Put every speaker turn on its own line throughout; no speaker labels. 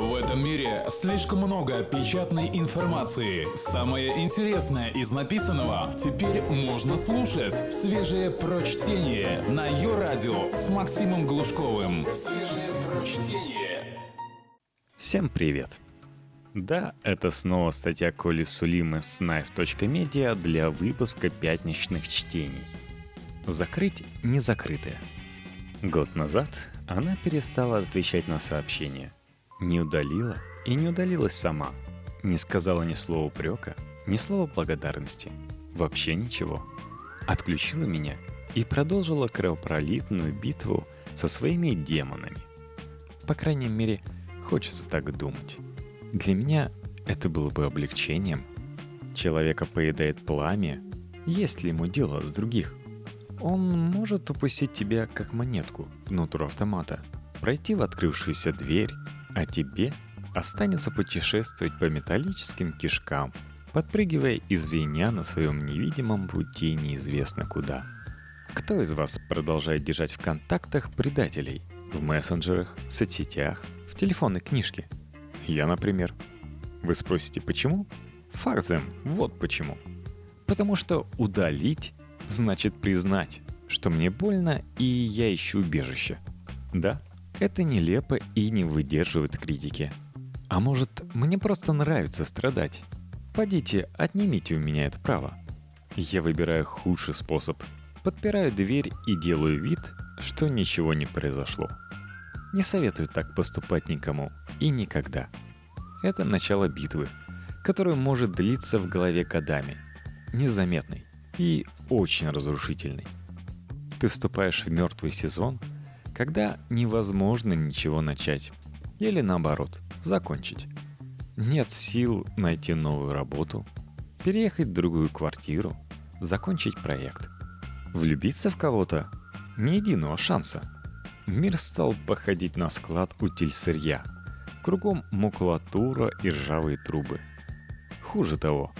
В этом мире слишком много печатной информации. Самое интересное из написанного теперь можно слушать. Свежее прочтение на ее радио с Максимом Глушковым. Свежее прочтение.
Всем привет! Да, это снова статья Коли Сулима с knife.media для выпуска пятничных чтений. Закрыть незакрытое. Год назад она перестала отвечать на сообщения – не удалила и не удалилась сама. Не сказала ни слова упрека, ни слова благодарности. Вообще ничего. Отключила меня и продолжила кровопролитную битву со своими демонами. По крайней мере, хочется так думать. Для меня это было бы облегчением. Человека поедает пламя, есть ли ему дело с других? Он может упустить тебя как монетку внутрь автомата, пройти в открывшуюся дверь а тебе останется путешествовать по металлическим кишкам, подпрыгивая и звеня на своем невидимом пути неизвестно куда. Кто из вас продолжает держать в контактах предателей? В мессенджерах, соцсетях, в телефонной книжке? Я, например. Вы спросите, почему? Фактом, вот почему. Потому что удалить значит признать, что мне больно и я ищу убежище. Да, это нелепо и не выдерживает критики. А может, мне просто нравится страдать? Пойдите, отнимите у меня это право. Я выбираю худший способ. Подпираю дверь и делаю вид, что ничего не произошло. Не советую так поступать никому и никогда. Это начало битвы, которая может длиться в голове годами. Незаметной и очень разрушительной. Ты вступаешь в мертвый сезон – когда невозможно ничего начать. Или наоборот, закончить. Нет сил найти новую работу, переехать в другую квартиру, закончить проект. Влюбиться в кого-то? Ни единого шанса. Мир стал походить на склад утиль сырья. Кругом макулатура и ржавые трубы. Хуже того,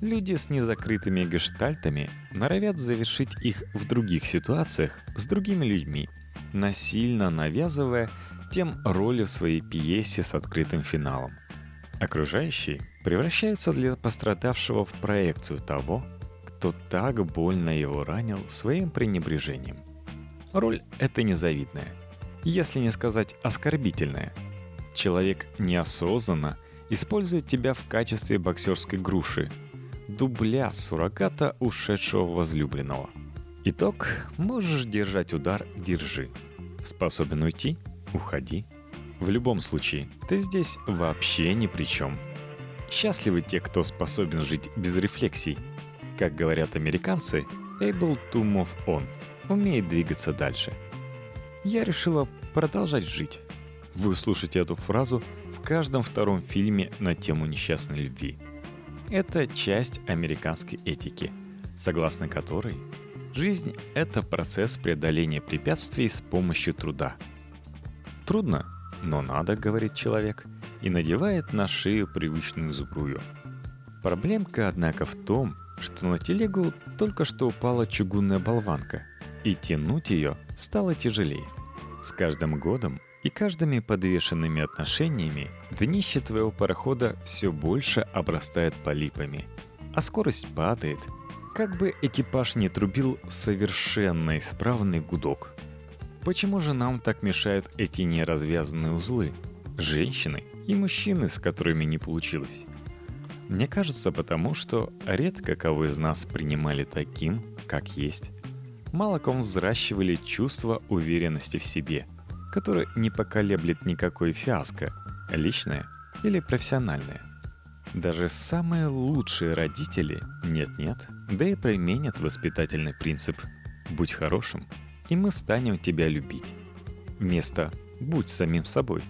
люди с незакрытыми гештальтами норовят завершить их в других ситуациях с другими людьми – насильно навязывая тем роли в своей пьесе с открытым финалом. Окружающие превращаются для пострадавшего в проекцию того, кто так больно его ранил своим пренебрежением. Роль эта незавидная, если не сказать оскорбительная. Человек неосознанно использует тебя в качестве боксерской груши, дубля суррогата ушедшего возлюбленного – Итог – можешь держать удар – держи. Способен уйти – уходи. В любом случае, ты здесь вообще ни при чем. Счастливы те, кто способен жить без рефлексий. Как говорят американцы, able to move on – умеет двигаться дальше. Я решила продолжать жить. Вы услышите эту фразу в каждом втором фильме на тему несчастной любви. Это часть американской этики, согласно которой Жизнь — это процесс преодоления препятствий с помощью труда. Трудно, но надо, говорит человек, и надевает на шею привычную сбрую. Проблемка, однако, в том, что на телегу только что упала чугунная болванка, и тянуть ее стало тяжелее. С каждым годом и каждыми подвешенными отношениями днище твоего парохода все больше обрастает полипами, а скорость падает — как бы экипаж не трубил совершенно исправный гудок. Почему же нам так мешают эти неразвязанные узлы? Женщины и мужчины, с которыми не получилось. Мне кажется, потому что редко кого из нас принимали таким, как есть. Мало кому взращивали чувство уверенности в себе, которое не поколеблет никакой фиаско, личное или профессиональное – даже самые лучшие родители нет-нет, да и применят воспитательный принцип «будь хорошим, и мы станем тебя любить». Вместо «будь самим собой».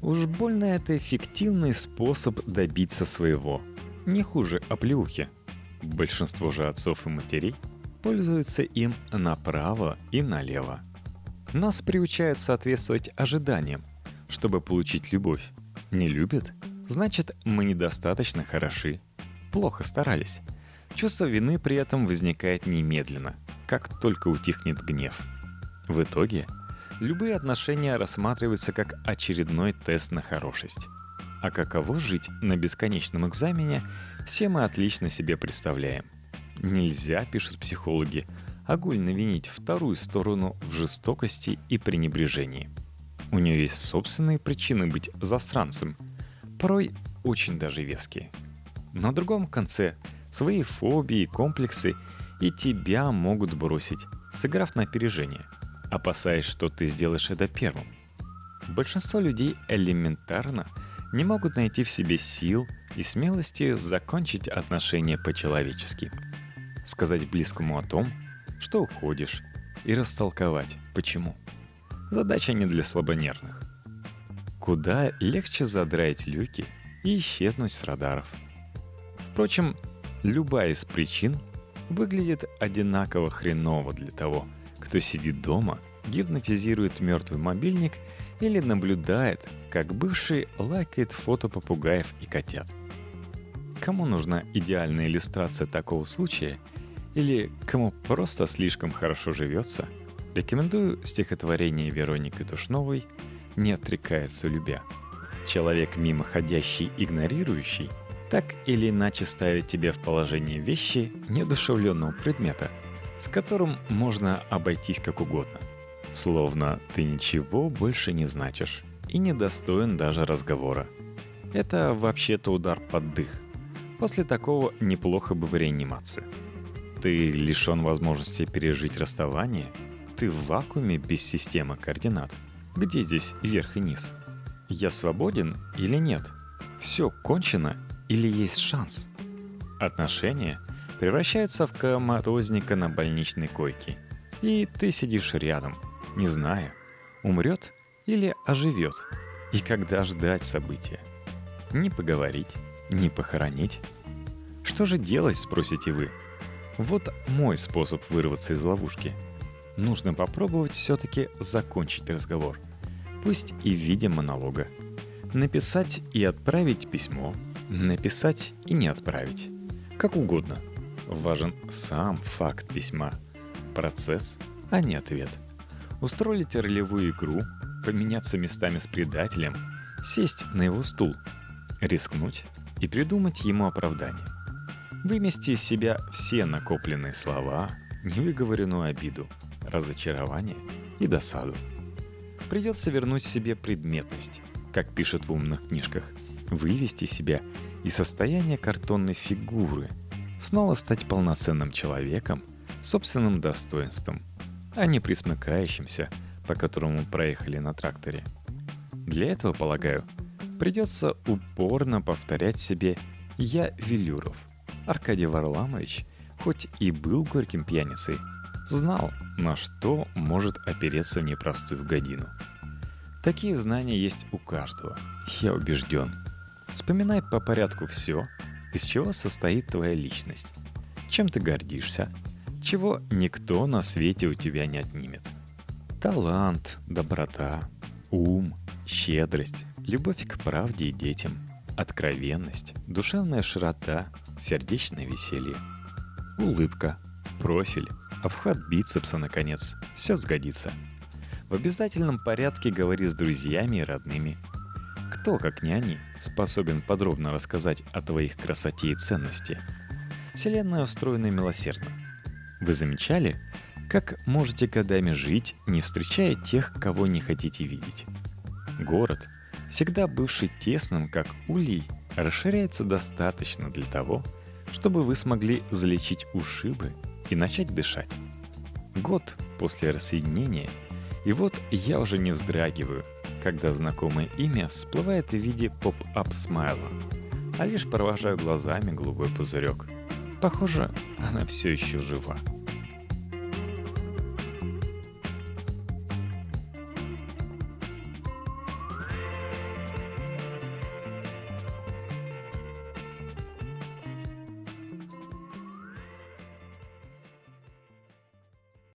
Уж больно это эффективный способ добиться своего. Не хуже оплеухи. Большинство же отцов и матерей пользуются им направо и налево. Нас приучают соответствовать ожиданиям, чтобы получить любовь. Не любят Значит, мы недостаточно хороши. Плохо старались. Чувство вины при этом возникает немедленно, как только утихнет гнев. В итоге, любые отношения рассматриваются как очередной тест на хорошесть. А каково жить на бесконечном экзамене, все мы отлично себе представляем. Нельзя, пишут психологи, огульно винить вторую сторону в жестокости и пренебрежении. У нее есть собственные причины быть засранцем, порой очень даже веские. На другом конце свои фобии, комплексы и тебя могут бросить, сыграв на опережение, опасаясь, что ты сделаешь это первым. Большинство людей элементарно – не могут найти в себе сил и смелости закончить отношения по-человечески. Сказать близкому о том, что уходишь, и растолковать, почему. Задача не для слабонервных. Куда легче задраить люки и исчезнуть с радаров. Впрочем, любая из причин выглядит одинаково хреново для того, кто сидит дома, гипнотизирует мертвый мобильник или наблюдает, как бывший лайкает фото попугаев и котят. Кому нужна идеальная иллюстрация такого случая или кому просто слишком хорошо живется, рекомендую стихотворение Вероники Тушновой «Не отрекается любя». Человек мимоходящий, игнорирующий, так или иначе ставит тебя в положение вещи неодушевленного предмета, с которым можно обойтись как угодно – Словно ты ничего больше не значишь и недостоин даже разговора. Это вообще-то удар под дых. После такого неплохо бы в реанимацию. Ты лишен возможности пережить расставание? Ты в вакууме без системы координат? Где здесь верх и низ? Я свободен или нет? Все кончено или есть шанс? Отношения превращаются в коматозника на больничной койке. И ты сидишь рядом – не зная, умрет или оживет, и когда ждать события. Не поговорить, не похоронить. Что же делать, спросите вы? Вот мой способ вырваться из ловушки. Нужно попробовать все-таки закончить разговор. Пусть и в виде монолога. Написать и отправить письмо, написать и не отправить. Как угодно. Важен сам факт письма. Процесс, а не ответ – устроить ролевую игру, поменяться местами с предателем, сесть на его стул, рискнуть и придумать ему оправдание. Вымести из себя все накопленные слова, невыговоренную обиду, разочарование и досаду. Придется вернуть себе предметность, как пишет в умных книжках, вывести себя из состояния картонной фигуры, снова стать полноценным человеком, собственным достоинством – а не присмыкающимся, по которому проехали на тракторе. Для этого, полагаю, придется упорно повторять себе «Я Велюров». Аркадий Варламович, хоть и был горьким пьяницей, знал, на что может опереться непростую годину. Такие знания есть у каждого, я убежден. Вспоминай по порядку все, из чего состоит твоя личность. Чем ты гордишься, чего никто на свете у тебя не отнимет. Талант, доброта, ум, щедрость, любовь к правде и детям, откровенность, душевная широта, сердечное веселье, улыбка, профиль, обхват бицепса, наконец, все сгодится. В обязательном порядке говори с друзьями и родными. Кто, как не они, способен подробно рассказать о твоих красоте и ценности? Вселенная устроена милосердно. Вы замечали, как можете годами жить, не встречая тех, кого не хотите видеть? Город, всегда бывший тесным, как улей, расширяется достаточно для того, чтобы вы смогли залечить ушибы и начать дышать. Год после рассоединения, и вот я уже не вздрагиваю, когда знакомое имя всплывает в виде поп-ап смайла, а лишь провожаю глазами голубой пузырек – Похоже, она все еще жива.